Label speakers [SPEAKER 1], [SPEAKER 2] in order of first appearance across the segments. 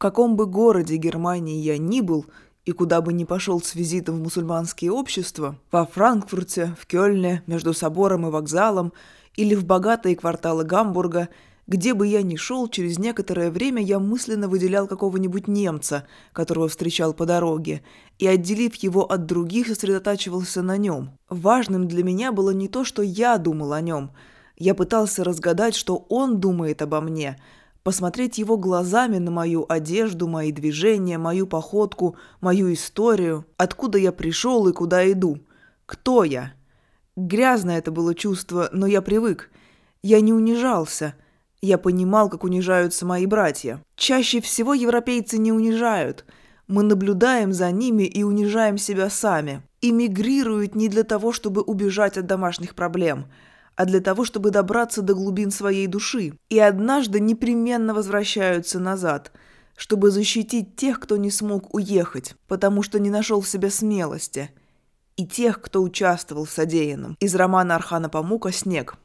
[SPEAKER 1] каком бы городе Германии я ни был и куда бы ни пошел с визитом в мусульманские общества, во Франкфурте, в Кёльне, между собором и вокзалом или в богатые кварталы Гамбурга – где бы я ни шел, через некоторое время я мысленно выделял какого-нибудь немца, которого встречал по дороге, и, отделив его от других, сосредотачивался на нем. Важным для меня было не то, что я думал о нем. Я пытался разгадать, что он думает обо мне, посмотреть его глазами на мою одежду, мои движения, мою походку, мою историю, откуда я пришел и куда иду. Кто я? Грязное это было чувство, но я привык. Я не унижался – я понимал, как унижаются мои братья. Чаще всего европейцы не унижают. Мы наблюдаем за ними и унижаем себя сами. Иммигрируют не для того, чтобы убежать от домашних проблем, а для того, чтобы добраться до глубин своей души. И однажды непременно возвращаются назад, чтобы защитить тех, кто не смог уехать, потому что не нашел в себе смелости, и тех, кто участвовал в содеянном. Из романа Архана Памука «Снег».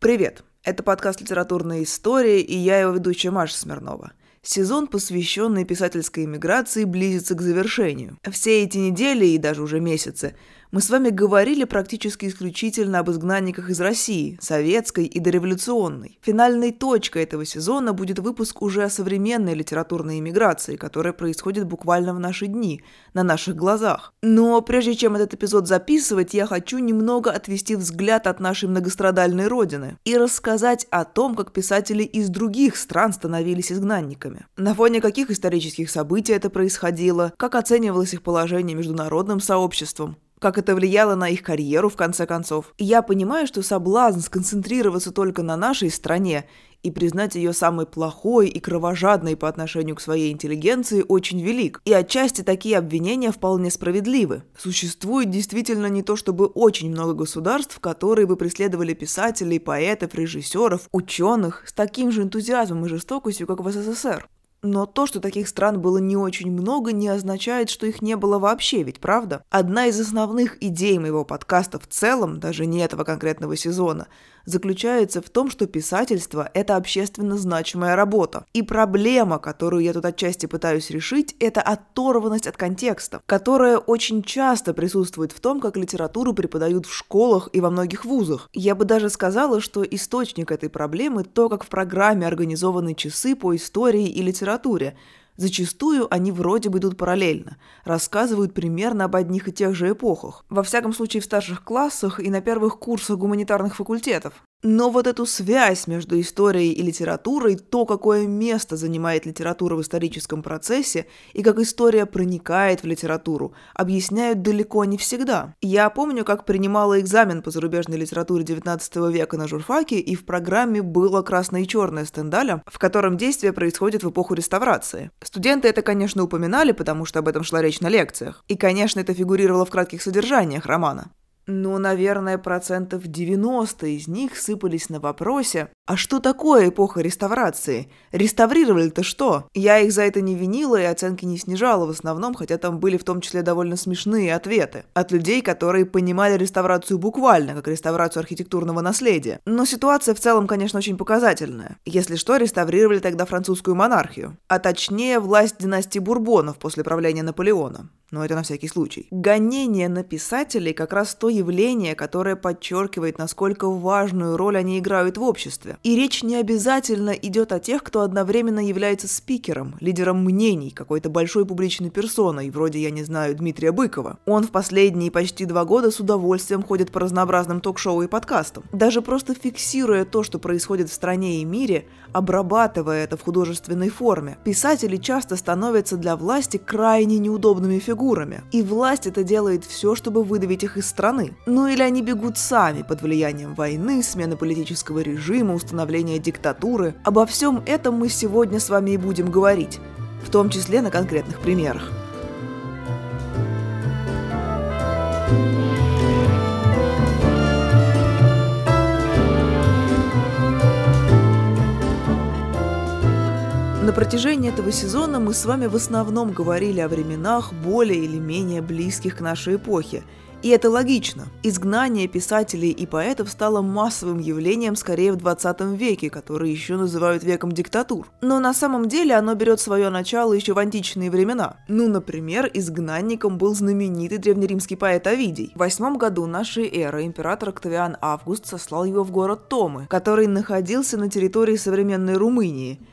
[SPEAKER 1] Привет! Это подкаст «Литературная история» и я его ведущая Маша Смирнова. Сезон, посвященный писательской эмиграции, близится к завершению. Все эти недели и даже уже месяцы – мы с вами говорили практически исключительно об изгнанниках из России, советской и дореволюционной. Финальной точкой этого сезона будет выпуск уже о современной литературной иммиграции, которая происходит буквально в наши дни, на наших глазах. Но прежде чем этот эпизод записывать, я хочу немного отвести взгляд от нашей многострадальной родины и рассказать о том, как писатели из других стран становились изгнанниками. На фоне каких исторических событий это происходило, как оценивалось их положение международным сообществом, как это влияло на их карьеру, в конце концов. Я понимаю, что соблазн сконцентрироваться только на нашей стране и признать ее самой плохой и кровожадной по отношению к своей интеллигенции очень велик. И отчасти такие обвинения вполне справедливы. Существует действительно не то чтобы очень много государств, которые бы преследовали писателей, поэтов, режиссеров, ученых с таким же энтузиазмом и жестокостью, как в СССР. Но то, что таких стран было не очень много, не означает, что их не было вообще, ведь правда? Одна из основных идей моего подкаста в целом, даже не этого конкретного сезона, заключается в том, что писательство – это общественно значимая работа. И проблема, которую я тут отчасти пытаюсь решить, это оторванность от контекста, которая очень часто присутствует в том, как литературу преподают в школах и во многих вузах. Я бы даже сказала, что источник этой проблемы – то, как в программе организованы часы по истории и литературе – Зачастую они вроде бы идут параллельно, рассказывают примерно об одних и тех же эпохах. Во всяком случае в старших классах и на первых курсах гуманитарных факультетов. Но вот эту связь между историей и литературой, то, какое место занимает литература в историческом процессе и как история проникает в литературу, объясняют далеко не всегда. Я помню, как принимала экзамен по зарубежной литературе XIX века на журфаке, и в программе было «Красное и черное» Стендаля, в котором действие происходит в эпоху реставрации. Студенты это, конечно, упоминали, потому что об этом шла речь на лекциях. И, конечно, это фигурировало в кратких содержаниях романа. Но, наверное, процентов 90 из них сыпались на вопросе, а что такое эпоха реставрации? Реставрировали-то что? Я их за это не винила и оценки не снижала в основном, хотя там были в том числе довольно смешные ответы. От людей, которые понимали реставрацию буквально, как реставрацию архитектурного наследия. Но ситуация в целом, конечно, очень показательная. Если что, реставрировали тогда французскую монархию. А точнее, власть династии Бурбонов после правления Наполеона но это на всякий случай. Гонение на писателей как раз то явление, которое подчеркивает, насколько важную роль они играют в обществе. И речь не обязательно идет о тех, кто одновременно является спикером, лидером мнений, какой-то большой публичной персоной, вроде, я не знаю, Дмитрия Быкова. Он в последние почти два года с удовольствием ходит по разнообразным ток-шоу и подкастам. Даже просто фиксируя то, что происходит в стране и мире, обрабатывая это в художественной форме, писатели часто становятся для власти крайне неудобными фигурами. И власть это делает все, чтобы выдавить их из страны. Ну или они бегут сами под влиянием войны, смены политического режима, установления диктатуры. Обо всем этом мы сегодня с вами и будем говорить, в том числе на конкретных примерах. На протяжении этого сезона мы с вами в основном говорили о временах более или менее близких к нашей эпохе. И это логично. Изгнание писателей и поэтов стало массовым явлением скорее в 20 веке, который еще называют веком диктатур. Но на самом деле оно берет свое начало еще в античные времена. Ну, например, изгнанником был знаменитый древнеримский поэт Овидий. В восьмом году нашей эры император Октавиан Август сослал его в город Томы, который находился на территории современной Румынии –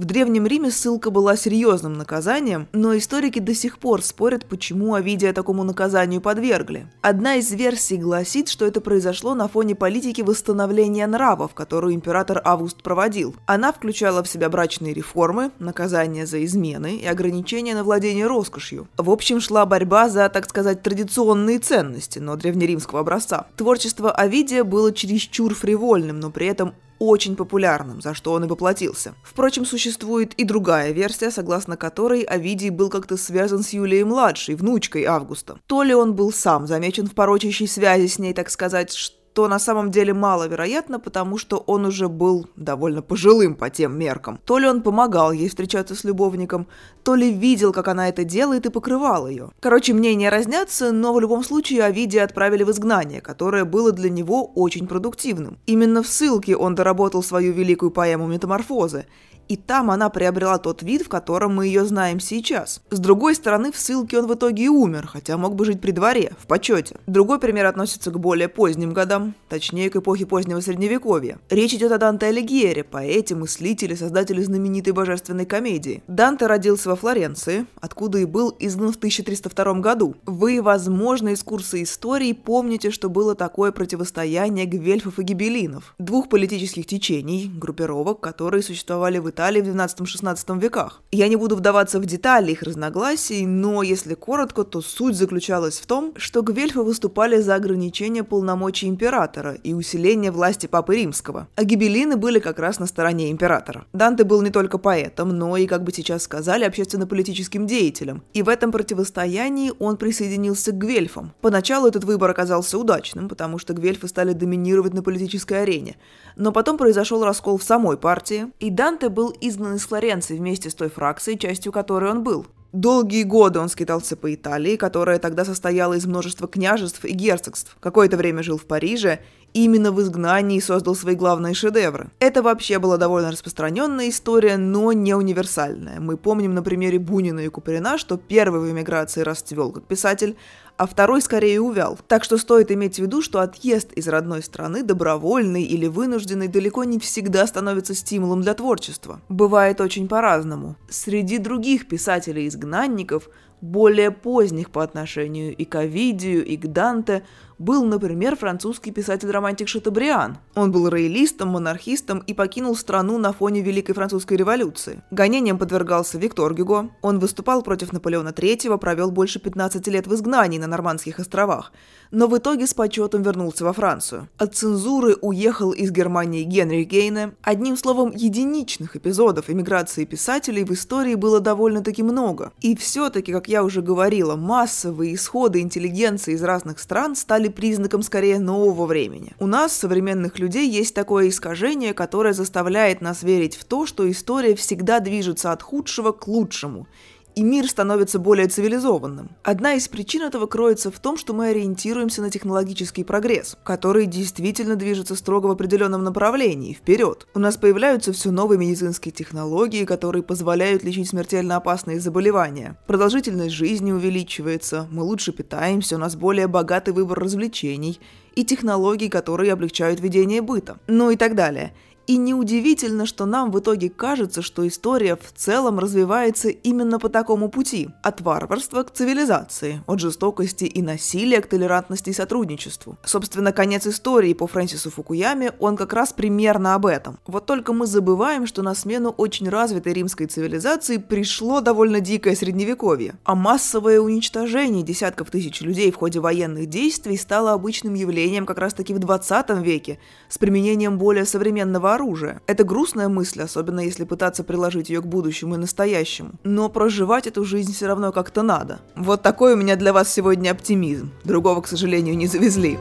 [SPEAKER 1] в Древнем Риме ссылка была серьезным наказанием, но историки до сих пор спорят, почему Овидия такому наказанию подвергли. Одна из версий гласит, что это произошло на фоне политики восстановления нравов, которую император Август проводил. Она включала в себя брачные реформы, наказания за измены и ограничения на владение роскошью. В общем, шла борьба за, так сказать, традиционные ценности, но древнеримского образца. Творчество Овидия было чересчур фривольным, но при этом очень популярным, за что он и поплатился. Впрочем, существует и другая версия, согласно которой Овидий был как-то связан с Юлией-младшей, внучкой Августа. То ли он был сам замечен в порочащей связи с ней, так сказать, то на самом деле маловероятно, потому что он уже был довольно пожилым по тем меркам. То ли он помогал ей встречаться с любовником, то ли видел, как она это делает и покрывал ее. Короче, мнения разнятся, но в любом случае Овидия отправили в изгнание, которое было для него очень продуктивным. Именно в ссылке он доработал свою великую поэму «Метаморфозы», и там она приобрела тот вид, в котором мы ее знаем сейчас. С другой стороны, в ссылке он в итоге и умер, хотя мог бы жить при дворе, в почете. Другой пример относится к более поздним годам, точнее к эпохе позднего средневековья. Речь идет о Данте Алигьере, поэте, мыслителе, создателе знаменитой божественной комедии. Данте родился во Флоренции, откуда и был изгнан в 1302 году. Вы, возможно, из курса истории помните, что было такое противостояние гвельфов и гибелинов, двух политических течений, группировок, которые существовали в Италии Италии в 12-16 веках. Я не буду вдаваться в детали их разногласий, но если коротко, то суть заключалась в том, что гвельфы выступали за ограничение полномочий императора и усиление власти Папы Римского, а гибелины были как раз на стороне императора. Данте был не только поэтом, но и, как бы сейчас сказали, общественно-политическим деятелем, и в этом противостоянии он присоединился к гвельфам. Поначалу этот выбор оказался удачным, потому что гвельфы стали доминировать на политической арене, но потом произошел раскол в самой партии, и Данте был изгнан из Флоренции вместе с той фракцией, частью которой он был. Долгие годы он скитался по Италии, которая тогда состояла из множества княжеств и герцогств. Какое-то время жил в Париже и именно в изгнании создал свои главные шедевры. Это вообще была довольно распространенная история, но не универсальная. Мы помним на примере Бунина и Куприна, что первый в эмиграции расцвел как писатель, а второй скорее увял. Так что стоит иметь в виду, что отъезд из родной страны, добровольный или вынужденный, далеко не всегда становится стимулом для творчества. Бывает очень по-разному. Среди других писателей-изгнанников более поздних по отношению и к Овидию, и к Данте, был, например, французский писатель-романтик Шатабриан. Он был роялистом, монархистом и покинул страну на фоне Великой Французской революции. Гонением подвергался Виктор Гюго. Он выступал против Наполеона III, провел больше 15 лет в изгнании на Нормандских островах, но в итоге с почетом вернулся во Францию. От цензуры уехал из Германии Генри Гейне. Одним словом, единичных эпизодов эмиграции писателей в истории было довольно-таки много. И все-таки, как я уже говорила, массовые исходы интеллигенции из разных стран стали признаком скорее нового времени. У нас, современных людей, есть такое искажение, которое заставляет нас верить в то, что история всегда движется от худшего к лучшему, и мир становится более цивилизованным. Одна из причин этого кроется в том, что мы ориентируемся на технологический прогресс, который действительно движется строго в определенном направлении, вперед. У нас появляются все новые медицинские технологии, которые позволяют лечить смертельно опасные заболевания. Продолжительность жизни увеличивается, мы лучше питаемся, у нас более богатый выбор развлечений и технологий, которые облегчают ведение быта, ну и так далее – и неудивительно, что нам в итоге кажется, что история в целом развивается именно по такому пути. От варварства к цивилизации, от жестокости и насилия к толерантности и сотрудничеству. Собственно, конец истории по Фрэнсису Фукуяме, он как раз примерно об этом. Вот только мы забываем, что на смену очень развитой римской цивилизации пришло довольно дикое средневековье. А массовое уничтожение десятков тысяч людей в ходе военных действий стало обычным явлением как раз-таки в 20 веке с применением более современного оружия. Это грустная мысль, особенно если пытаться приложить ее к будущему и настоящему. Но проживать эту жизнь все равно как-то надо. Вот такой у меня для вас сегодня оптимизм. Другого, к сожалению, не завезли.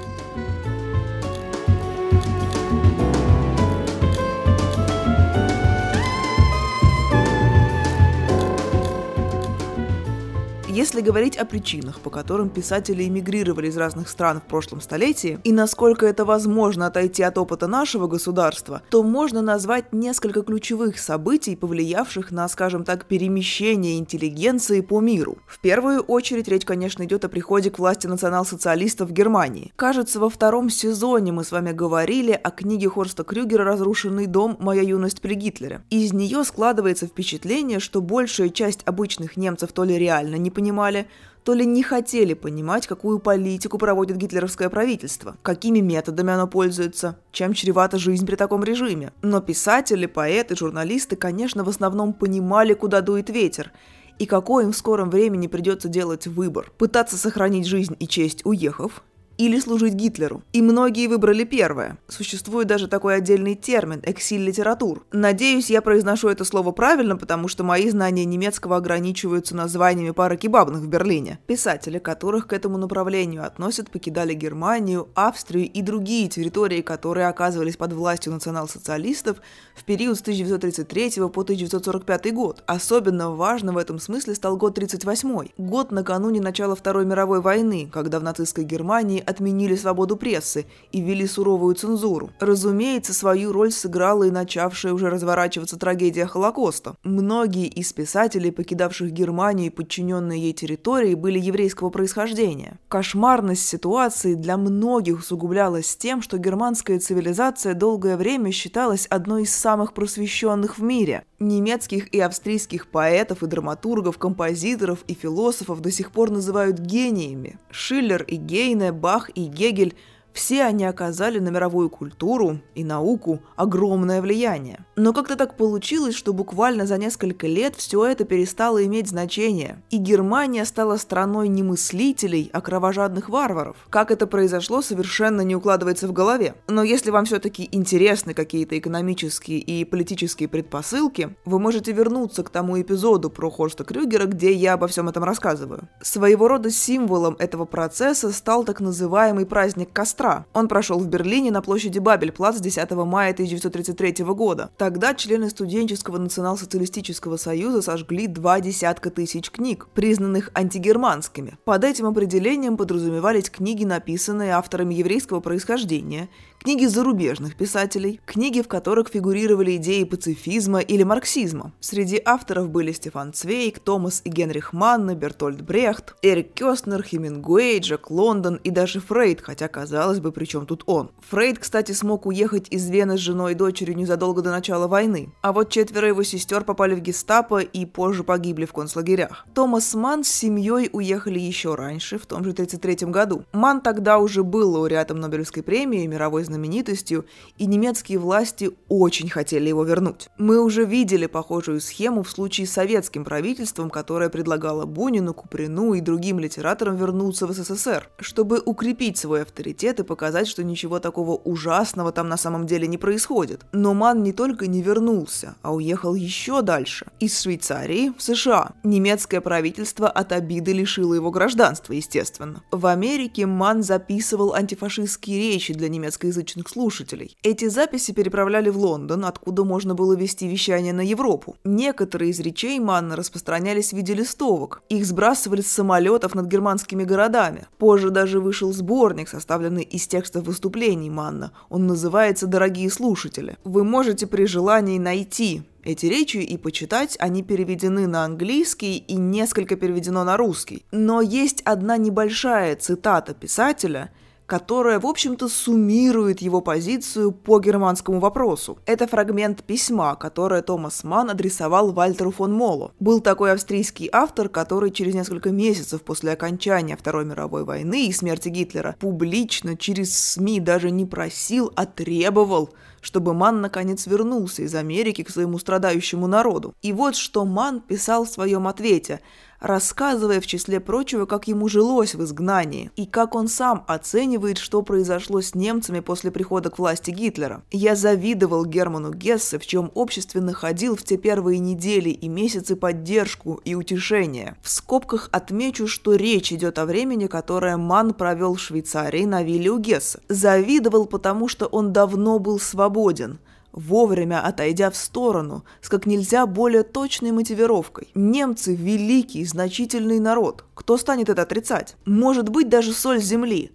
[SPEAKER 1] Если говорить о причинах, по которым писатели эмигрировали из разных стран в прошлом столетии, и насколько это возможно отойти от опыта нашего государства, то можно назвать несколько ключевых событий, повлиявших на, скажем так, перемещение интеллигенции по миру. В первую очередь речь, конечно, идет о приходе к власти национал-социалистов в Германии. Кажется, во втором сезоне мы с вами говорили о книге Хорста Крюгера «Разрушенный дом. Моя юность при Гитлере». Из нее складывается впечатление, что большая часть обычных немцев то ли реально не понимали, то ли не хотели понимать, какую политику проводит гитлеровское правительство, какими методами оно пользуется, чем чревата жизнь при таком режиме. Но писатели, поэты, журналисты, конечно, в основном понимали, куда дует ветер, и какой им в скором времени придется делать выбор. Пытаться сохранить жизнь и честь, уехав, или служить Гитлеру. И многие выбрали первое. Существует даже такой отдельный термин – эксиль-литератур. Надеюсь, я произношу это слово правильно, потому что мои знания немецкого ограничиваются названиями пары кебабных в Берлине. Писатели, которых к этому направлению относят, покидали Германию, Австрию и другие территории, которые оказывались под властью национал-социалистов в период с 1933 по 1945 год. Особенно важным в этом смысле стал год 1938 год накануне начала Второй мировой войны, когда в нацистской Германии отменили свободу прессы и ввели суровую цензуру. Разумеется, свою роль сыграла и начавшая уже разворачиваться трагедия Холокоста. Многие из писателей, покидавших Германию и подчиненные ей территории, были еврейского происхождения. Кошмарность ситуации для многих усугублялась тем, что германская цивилизация долгое время считалась одной из самых просвещенных в мире. Немецких и австрийских поэтов и драматургов, композиторов и философов до сих пор называют гениями. Шиллер и Гейне, Бах и Гегель все они оказали на мировую культуру и науку огромное влияние. Но как-то так получилось, что буквально за несколько лет все это перестало иметь значение, и Германия стала страной не мыслителей, а кровожадных варваров. Как это произошло, совершенно не укладывается в голове. Но если вам все-таки интересны какие-то экономические и политические предпосылки, вы можете вернуться к тому эпизоду про Хорста Крюгера, где я обо всем этом рассказываю. Своего рода символом этого процесса стал так называемый праздник костра, костра. Он прошел в Берлине на площади Бабельплац 10 мая 1933 года. Тогда члены студенческого национал-социалистического союза сожгли два десятка тысяч книг, признанных антигерманскими. Под этим определением подразумевались книги, написанные авторами еврейского происхождения, книги зарубежных писателей, книги, в которых фигурировали идеи пацифизма или марксизма. Среди авторов были Стефан Цвейк, Томас и Генрих Манна, Бертольд Брехт, Эрик Кёстнер, Хемингуэй, Джек Лондон и даже Фрейд, хотя казалось бы, при чем тут он. Фрейд, кстати, смог уехать из Вены с женой и дочерью незадолго до начала войны, а вот четверо его сестер попали в гестапо и позже погибли в концлагерях. Томас Ман с семьей уехали еще раньше, в том же 1933 году. Ман тогда уже был лауреатом Нобелевской премии, мировой знаменитостью, и немецкие власти очень хотели его вернуть. Мы уже видели похожую схему в случае с советским правительством, которое предлагало Бунину, Куприну и другим литераторам вернуться в СССР, чтобы укрепить свой авторитет и показать, что ничего такого ужасного там на самом деле не происходит. Но Ман не только не вернулся, а уехал еще дальше, из Швейцарии в США. Немецкое правительство от обиды лишило его гражданства, естественно. В Америке Ман записывал антифашистские речи для немецкой русскоязычных слушателей. Эти записи переправляли в Лондон, откуда можно было вести вещание на Европу. Некоторые из речей Манна распространялись в виде листовок. Их сбрасывали с самолетов над германскими городами. Позже даже вышел сборник, составленный из текстов выступлений Манна. Он называется «Дорогие слушатели». Вы можете при желании найти эти речи и почитать, они переведены на английский и несколько переведено на русский. Но есть одна небольшая цитата писателя – которая, в общем-то, суммирует его позицию по германскому вопросу. Это фрагмент письма, которое Томас Ман адресовал Вальтеру фон Молу. Был такой австрийский автор, который через несколько месяцев после окончания Второй мировой войны и смерти Гитлера публично через СМИ даже не просил, а требовал чтобы Ман наконец вернулся из Америки к своему страдающему народу. И вот что Ман писал в своем ответе – рассказывая в числе прочего, как ему жилось в изгнании и как он сам оценивает, что произошло с немцами после прихода к власти Гитлера. «Я завидовал Герману Гессе, в чем обществе находил в те первые недели и месяцы поддержку и утешение. В скобках отмечу, что речь идет о времени, которое Ман провел в Швейцарии на вилле у Гесса. Завидовал, потому что он давно был свободен – вовремя отойдя в сторону, с как нельзя более точной мотивировкой. Немцы – великий, значительный народ. Кто станет это отрицать? Может быть, даже соль земли.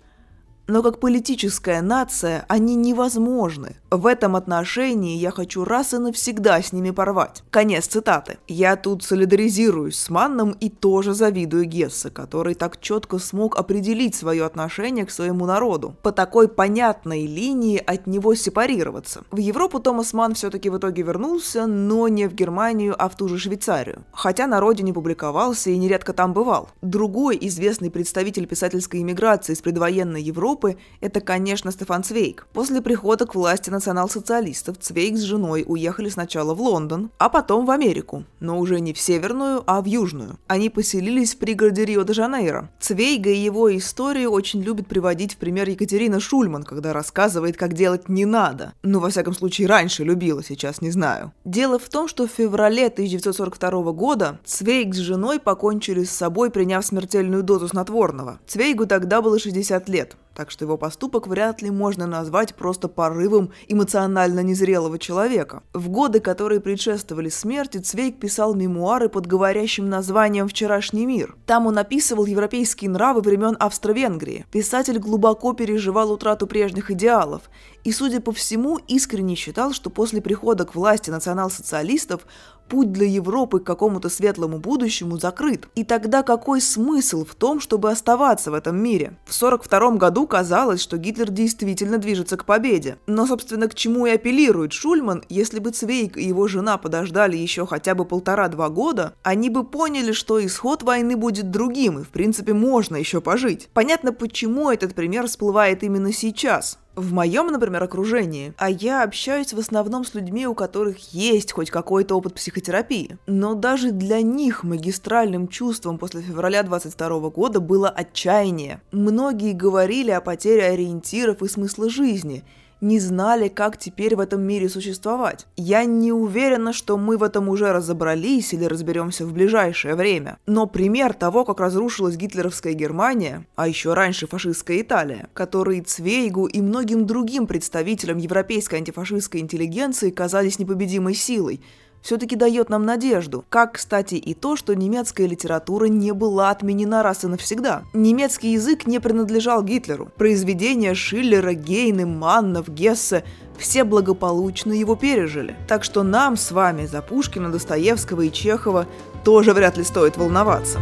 [SPEAKER 1] Но как политическая нация они невозможны. В этом отношении я хочу раз и навсегда с ними порвать. Конец цитаты. Я тут солидаризируюсь с Манном и тоже завидую Гессе, который так четко смог определить свое отношение к своему народу. По такой понятной линии от него сепарироваться. В Европу Томас Манн все-таки в итоге вернулся, но не в Германию, а в ту же Швейцарию. Хотя на родине публиковался и нередко там бывал. Другой известный представитель писательской иммиграции из предвоенной Европы Европы – это, конечно, Стефан Цвейк. После прихода к власти национал-социалистов Цвейк с женой уехали сначала в Лондон, а потом в Америку, но уже не в северную, а в южную. Они поселились в пригороде Рио-де-Жанейро. Цвейга и его историю очень любит приводить в пример Екатерина Шульман, когда рассказывает, как делать не надо. Ну, во всяком случае, раньше любила, сейчас не знаю. Дело в том, что в феврале 1942 года Цвейг с женой покончили с собой, приняв смертельную дозу снотворного. Цвейгу тогда было 60 лет так что его поступок вряд ли можно назвать просто порывом эмоционально незрелого человека. В годы, которые предшествовали смерти, Цвейк писал мемуары под говорящим названием «Вчерашний мир». Там он описывал европейские нравы времен Австро-Венгрии. Писатель глубоко переживал утрату прежних идеалов и, судя по всему, искренне считал, что после прихода к власти национал-социалистов путь для Европы к какому-то светлому будущему закрыт. И тогда какой смысл в том, чтобы оставаться в этом мире? В 1942 году казалось, что Гитлер действительно движется к победе. Но, собственно, к чему и апеллирует Шульман, если бы Цвейк и его жена подождали еще хотя бы полтора-два года, они бы поняли, что исход войны будет другим, и в принципе можно еще пожить. Понятно, почему этот пример всплывает именно сейчас в моем, например, окружении, а я общаюсь в основном с людьми, у которых есть хоть какой-то опыт психотерапии. Но даже для них магистральным чувством после февраля 22 года было отчаяние. Многие говорили о потере ориентиров и смысла жизни – не знали, как теперь в этом мире существовать. Я не уверена, что мы в этом уже разобрались или разберемся в ближайшее время. Но пример того, как разрушилась гитлеровская Германия, а еще раньше фашистская Италия, который Цвейгу и многим другим представителям европейской антифашистской интеллигенции казались непобедимой силой – все-таки дает нам надежду. Как, кстати, и то, что немецкая литература не была отменена раз и навсегда. Немецкий язык не принадлежал Гитлеру. Произведения Шиллера, Гейны, Маннов, Гессе все благополучно его пережили. Так что нам с вами за Пушкина, Достоевского и Чехова тоже вряд ли стоит волноваться.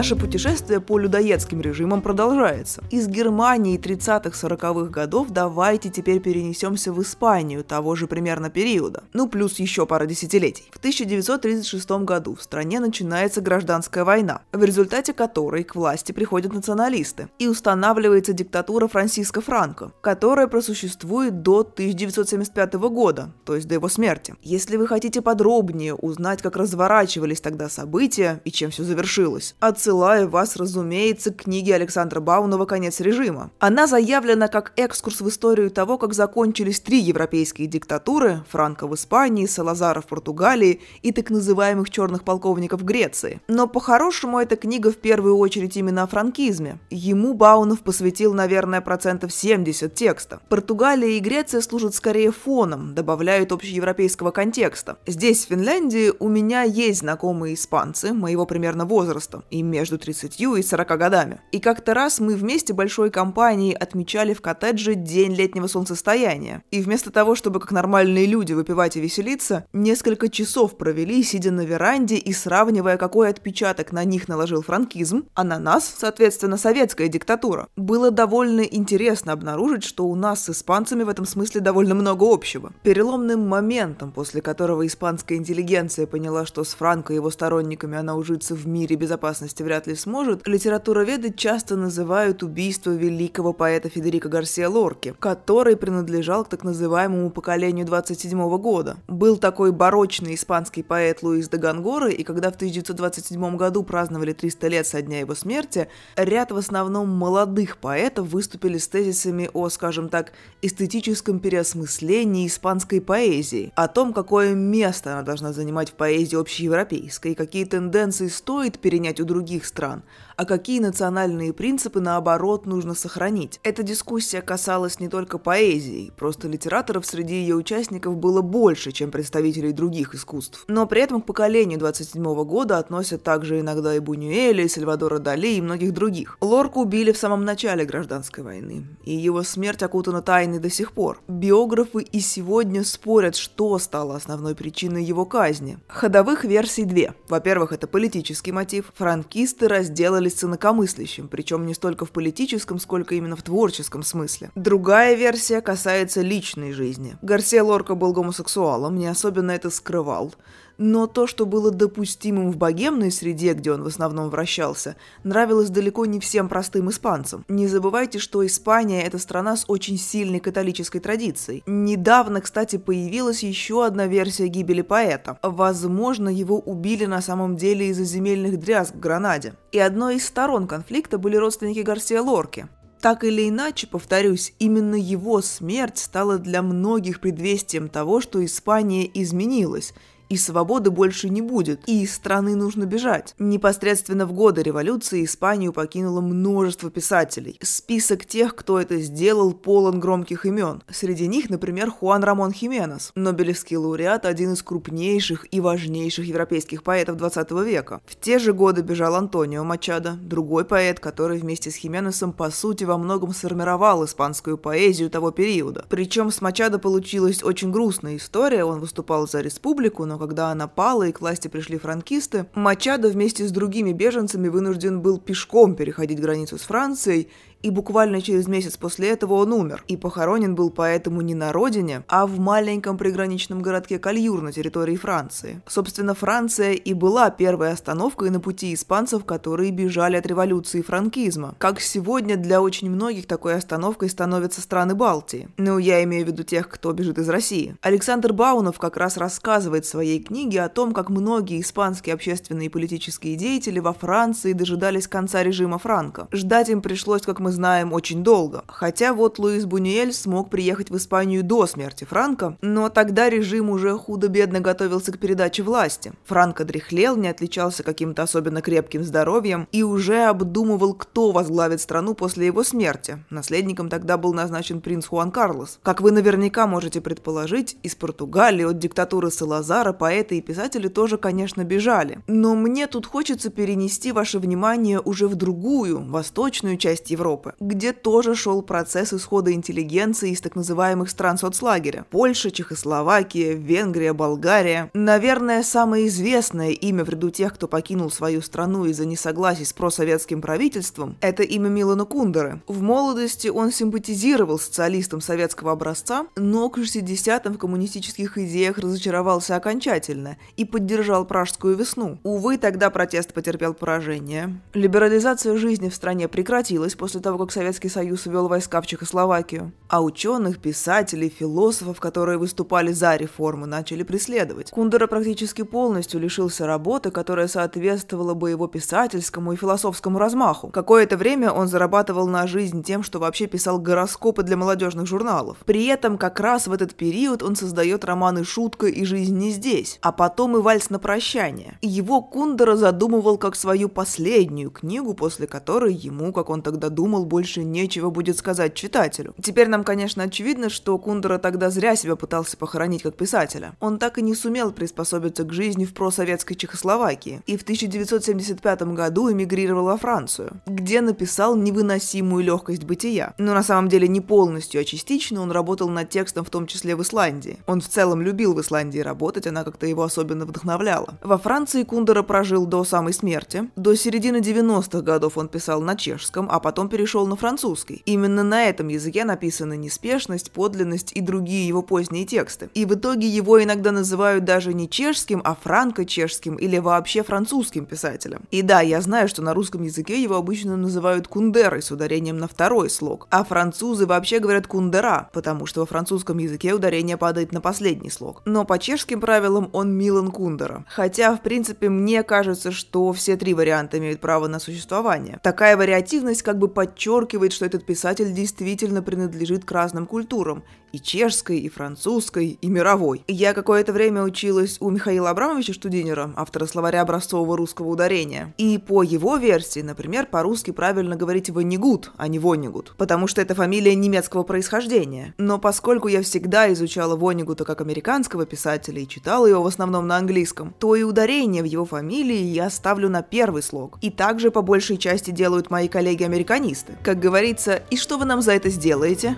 [SPEAKER 1] Наше путешествие по людоедским режимам продолжается. Из Германии 30-40-х годов давайте теперь перенесемся в Испанию того же примерно периода. Ну, плюс еще пара десятилетий. В 1936 году в стране начинается гражданская война, в результате которой к власти приходят националисты, и устанавливается диктатура Франсиско Франко, которая просуществует до 1975 года, то есть до его смерти. Если вы хотите подробнее узнать, как разворачивались тогда события и чем все завершилось, от отсылаю вас, разумеется, к книге Александра Баунова «Конец режима». Она заявлена как экскурс в историю того, как закончились три европейские диктатуры – Франко в Испании, Салазара в Португалии и так называемых черных полковников Греции. Но по-хорошему эта книга в первую очередь именно о франкизме. Ему Баунов посвятил, наверное, процентов 70 текста. Португалия и Греция служат скорее фоном, добавляют общеевропейского контекста. Здесь, в Финляндии, у меня есть знакомые испанцы моего примерно возраста, и между 30 и 40 годами. И как-то раз мы вместе большой компанией отмечали в коттедже День летнего солнцестояния. И вместо того, чтобы как нормальные люди выпивать и веселиться, несколько часов провели, сидя на веранде и сравнивая, какой отпечаток на них наложил франкизм, а на нас, соответственно, советская диктатура. Было довольно интересно обнаружить, что у нас с испанцами в этом смысле довольно много общего. Переломным моментом, после которого испанская интеллигенция поняла, что с Франко и его сторонниками она ужится в мире безопасности власти вряд ли сможет, литературоведы часто называют убийство великого поэта Федерико Гарсия Лорки, который принадлежал к так называемому поколению 27 года. Был такой барочный испанский поэт Луис де Гангора, и когда в 1927 году праздновали 300 лет со дня его смерти, ряд в основном молодых поэтов выступили с тезисами о, скажем так, эстетическом переосмыслении испанской поэзии, о том, какое место она должна занимать в поэзии общеевропейской, какие тенденции стоит перенять у других стран, а какие национальные принципы, наоборот, нужно сохранить. Эта дискуссия касалась не только поэзии, просто литераторов среди ее участников было больше, чем представителей других искусств. Но при этом к поколению 27 года относят также иногда и Бунюэля, и Сальвадора Дали, и многих других. Лорку убили в самом начале гражданской войны, и его смерть окутана тайной до сих пор. Биографы и сегодня спорят, что стало основной причиной его казни. Ходовых версий две. Во-первых, это политический мотив. Франкисты разделали оказались инакомыслящим, причем не столько в политическом, сколько именно в творческом смысле. Другая версия касается личной жизни. Гарсия Лорка был гомосексуалом, не особенно это скрывал. Но то, что было допустимым в богемной среде, где он в основном вращался, нравилось далеко не всем простым испанцам. Не забывайте, что Испания – это страна с очень сильной католической традицией. Недавно, кстати, появилась еще одна версия гибели поэта. Возможно, его убили на самом деле из-за земельных дрязг в Гранаде. И одной из сторон конфликта были родственники Гарсия Лорки. Так или иначе, повторюсь, именно его смерть стала для многих предвестием того, что Испания изменилась – и свободы больше не будет, и из страны нужно бежать. Непосредственно в годы революции Испанию покинуло множество писателей. Список тех, кто это сделал, полон громких имен. Среди них, например, Хуан Рамон Хименес, Нобелевский лауреат, один из крупнейших и важнейших европейских поэтов 20 века. В те же годы бежал Антонио Мачадо, другой поэт, который вместе с Хименесом по сути во многом сформировал испанскую поэзию того периода. Причем с Мачадо получилась очень грустная история, он выступал за республику, но когда она пала и к власти пришли франкисты, Мачадо вместе с другими беженцами вынужден был пешком переходить границу с Францией и буквально через месяц после этого он умер, и похоронен был поэтому не на родине, а в маленьком приграничном городке Кальюр на территории Франции. Собственно, Франция и была первой остановкой на пути испанцев, которые бежали от революции франкизма. Как сегодня для очень многих такой остановкой становятся страны Балтии. Ну, я имею в виду тех, кто бежит из России. Александр Баунов как раз рассказывает в своей книге о том, как многие испанские общественные и политические деятели во Франции дожидались конца режима Франка. Ждать им пришлось, как мы знаем, очень долго. Хотя вот Луис Бунюэль смог приехать в Испанию до смерти Франка, но тогда режим уже худо-бедно готовился к передаче власти. Франко дряхлел, не отличался каким-то особенно крепким здоровьем и уже обдумывал, кто возглавит страну после его смерти. Наследником тогда был назначен принц Хуан Карлос. Как вы наверняка можете предположить, из Португалии от диктатуры Салазара поэты и писатели тоже, конечно, бежали. Но мне тут хочется перенести ваше внимание уже в другую, восточную часть Европы, Европы, где тоже шел процесс исхода интеллигенции из так называемых стран соцлагеря. Польша, Чехословакия, Венгрия, Болгария. Наверное, самое известное имя в ряду тех, кто покинул свою страну из-за несогласий с просоветским правительством, это имя Милана Кундеры. В молодости он симпатизировал социалистам советского образца, но к 60-м в коммунистических идеях разочаровался окончательно и поддержал Пражскую весну. Увы, тогда протест потерпел поражение. Либерализация жизни в стране прекратилась после того, того, как Советский Союз ввел войска в Чехословакию. А ученых, писателей, философов, которые выступали за реформы, начали преследовать. Кундера практически полностью лишился работы, которая соответствовала бы его писательскому и философскому размаху. Какое-то время он зарабатывал на жизнь тем, что вообще писал гороскопы для молодежных журналов. При этом как раз в этот период он создает романы «Шутка» и «Жизнь не здесь», а потом и «Вальс на прощание». Его Кундера задумывал как свою последнюю книгу, после которой ему, как он тогда думал, мол, больше нечего будет сказать читателю. Теперь нам, конечно, очевидно, что Кундера тогда зря себя пытался похоронить как писателя. Он так и не сумел приспособиться к жизни в просоветской Чехословакии и в 1975 году эмигрировал во Францию, где написал невыносимую легкость бытия. Но на самом деле не полностью, а частично он работал над текстом в том числе в Исландии. Он в целом любил в Исландии работать, она как-то его особенно вдохновляла. Во Франции Кундера прожил до самой смерти. До середины 90-х годов он писал на чешском, а потом перешел перешел на французский. Именно на этом языке написаны «Неспешность», «Подлинность» и другие его поздние тексты. И в итоге его иногда называют даже не чешским, а франко-чешским или вообще французским писателем. И да, я знаю, что на русском языке его обычно называют кундерой с ударением на второй слог, а французы вообще говорят кундера, потому что во французском языке ударение падает на последний слог. Но по чешским правилам он Милан Кундера. Хотя, в принципе, мне кажется, что все три варианта имеют право на существование. Такая вариативность как бы подчеркивает, что этот писатель действительно принадлежит к разным культурам, и чешской, и французской, и мировой. Я какое-то время училась у Михаила Абрамовича Штудинера, автора словаря образцового русского ударения. И по его версии, например, по-русски правильно говорить «Ванигут», а не «Вонигут», потому что это фамилия немецкого происхождения. Но поскольку я всегда изучала Вонигута как американского писателя и читала его в основном на английском, то и ударение в его фамилии я ставлю на первый слог. И также по большей части делают мои коллеги-американисты. Как говорится, и что вы нам за это сделаете?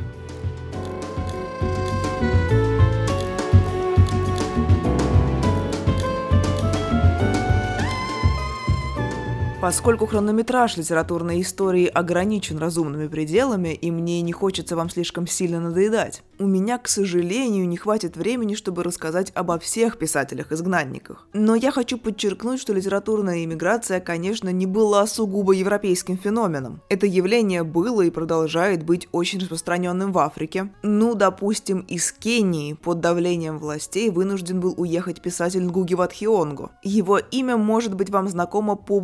[SPEAKER 1] Поскольку хронометраж литературной истории ограничен разумными пределами, и мне не хочется вам слишком сильно надоедать, у меня, к сожалению, не хватит времени, чтобы рассказать обо всех писателях-изгнанниках. Но я хочу подчеркнуть, что литературная иммиграция, конечно, не была сугубо европейским феноменом. Это явление было и продолжает быть очень распространенным в Африке. Ну, допустим, из Кении под давлением властей вынужден был уехать писатель Нгуги Ватхионго. Его имя может быть вам знакомо по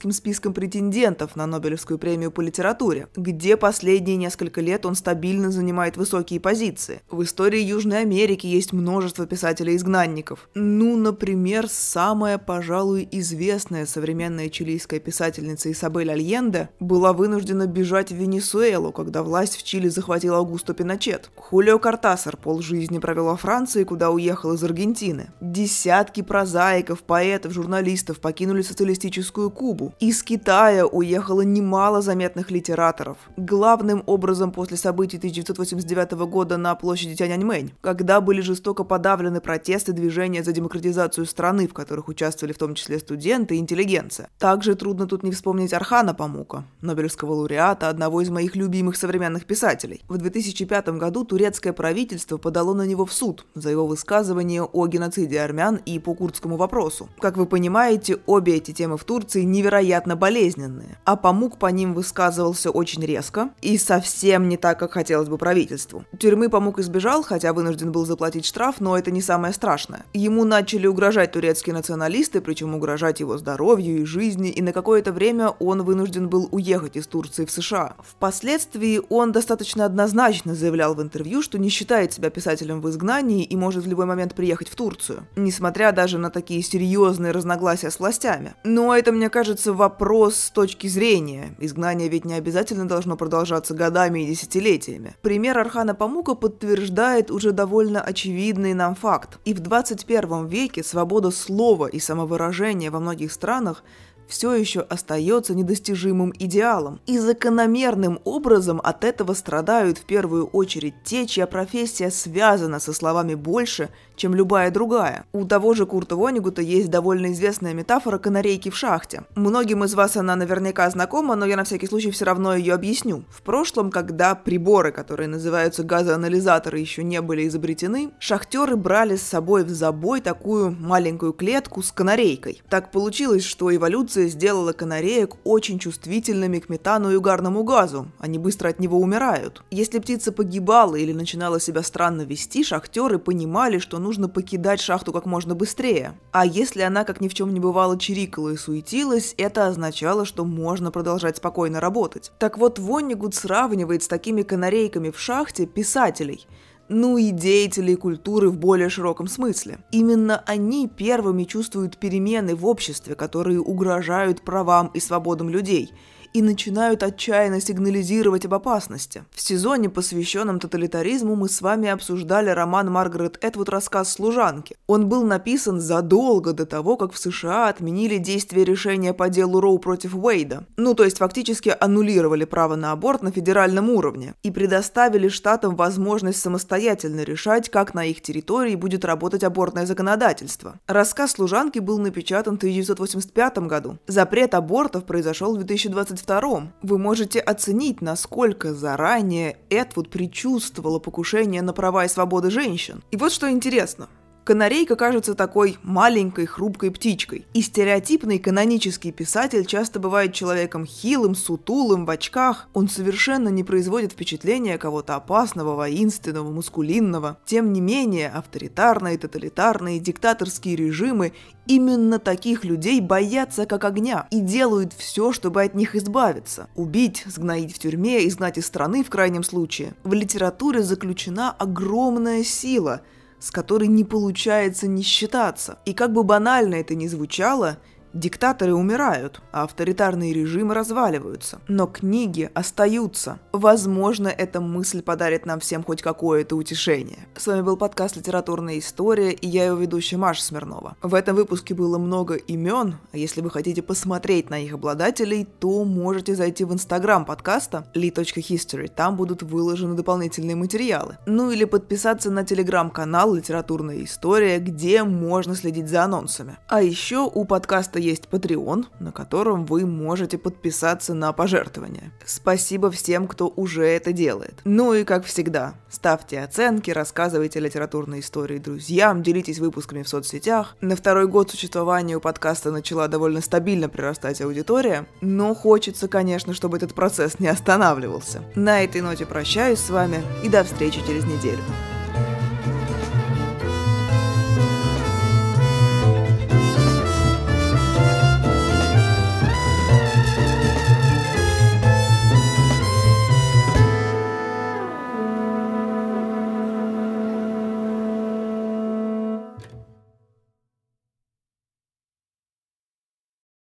[SPEAKER 1] букмекерским спискам претендентов на Нобелевскую премию по литературе, где последние несколько лет он стабильно занимает высокие позиции. В истории Южной Америки есть множество писателей-изгнанников. Ну, например, самая, пожалуй, известная современная чилийская писательница Исабель Альенде была вынуждена бежать в Венесуэлу, когда власть в Чили захватила Аугусто Пиночет. Хулио Картасар полжизни провел во Франции, куда уехал из Аргентины. Десятки прозаиков, поэтов, журналистов покинули социалистическую Кубу. Из Китая уехало немало заметных литераторов. Главным образом после событий 1989 года на площади Тяньаньмэнь, когда были жестоко подавлены протесты движения за демократизацию страны, в которых участвовали в том числе студенты и интеллигенция. Также трудно тут не вспомнить Архана Памука, Нобелевского лауреата, одного из моих любимых современных писателей. В 2005 году турецкое правительство подало на него в суд за его высказывание о геноциде армян и по курдскому вопросу. Как вы понимаете, обе эти темы в Турции невероятно болезненные, а Памук по ним высказывался очень резко и совсем не так, как хотелось бы правительству. Тюрьмы Памук избежал, хотя вынужден был заплатить штраф, но это не самое страшное. Ему начали угрожать турецкие националисты, причем угрожать его здоровью и жизни, и на какое-то время он вынужден был уехать из Турции в США. Впоследствии он достаточно однозначно заявлял в интервью, что не считает себя писателем в изгнании и может в любой момент приехать в Турцию, несмотря даже на такие серьезные разногласия с властями. Но это, мне кажется, вопрос с точки зрения. Изгнание ведь не обязательно должно продолжаться годами и десятилетиями. Пример Архана Памука подтверждает уже довольно очевидный нам факт. И в 21 веке свобода слова и самовыражения во многих странах все еще остается недостижимым идеалом. И закономерным образом от этого страдают в первую очередь те, чья профессия связана со словами больше, чем любая другая. У того же Курта Вонигута есть довольно известная метафора канарейки в шахте. Многим из вас она наверняка знакома, но я на всякий случай все равно ее объясню. В прошлом, когда приборы, которые называются газоанализаторы, еще не были изобретены, шахтеры брали с собой в забой такую маленькую клетку с канарейкой. Так получилось, что эволюция сделала канареек очень чувствительными к метану и угарному газу. Они быстро от него умирают. Если птица погибала или начинала себя странно вести, шахтеры понимали, что нужно нужно покидать шахту как можно быстрее. А если она, как ни в чем не бывало, чирикала и суетилась, это означало, что можно продолжать спокойно работать. Так вот, Воннигуд сравнивает с такими канарейками в шахте писателей – ну и деятелей культуры в более широком смысле. Именно они первыми чувствуют перемены в обществе, которые угрожают правам и свободам людей – и начинают отчаянно сигнализировать об опасности. В сезоне, посвященном тоталитаризму, мы с вами обсуждали роман Маргарет Этвуд «Рассказ служанки». Он был написан задолго до того, как в США отменили действие решения по делу Роу против Уэйда. Ну, то есть фактически аннулировали право на аборт на федеральном уровне и предоставили штатам возможность самостоятельно решать, как на их территории будет работать абортное законодательство. Рассказ служанки был напечатан в 1985 году. Запрет абортов произошел в 2020 1982 вы можете оценить, насколько заранее Этвуд предчувствовала покушение на права и свободы женщин. И вот что интересно. Канарейка кажется такой маленькой, хрупкой птичкой. И стереотипный канонический писатель часто бывает человеком хилым, сутулым, в очках. Он совершенно не производит впечатления кого-то опасного, воинственного, мускулинного. Тем не менее, авторитарные, тоталитарные, диктаторские режимы именно таких людей боятся как огня и делают все, чтобы от них избавиться. Убить, сгноить в тюрьме, изгнать из страны в крайнем случае. В литературе заключена огромная сила – с которой не получается не считаться. И как бы банально это ни звучало, Диктаторы умирают, а авторитарные режимы разваливаются. Но книги остаются. Возможно, эта мысль подарит нам всем хоть какое-то утешение. С вами был подкаст «Литературная история» и я его ведущая Маша Смирнова. В этом выпуске было много имен, а если вы хотите посмотреть на их обладателей, то можете зайти в инстаграм подкаста li.history, там будут выложены дополнительные материалы. Ну или подписаться на телеграм-канал «Литературная история», где можно следить за анонсами. А еще у подкаста есть Patreon, на котором вы можете подписаться на пожертвования. Спасибо всем, кто уже это делает. Ну и как всегда, ставьте оценки, рассказывайте литературные истории друзьям, делитесь выпусками в соцсетях. На второй год существования у подкаста начала довольно стабильно прирастать аудитория, но хочется, конечно, чтобы этот процесс не останавливался. На этой ноте прощаюсь с вами и до встречи через неделю.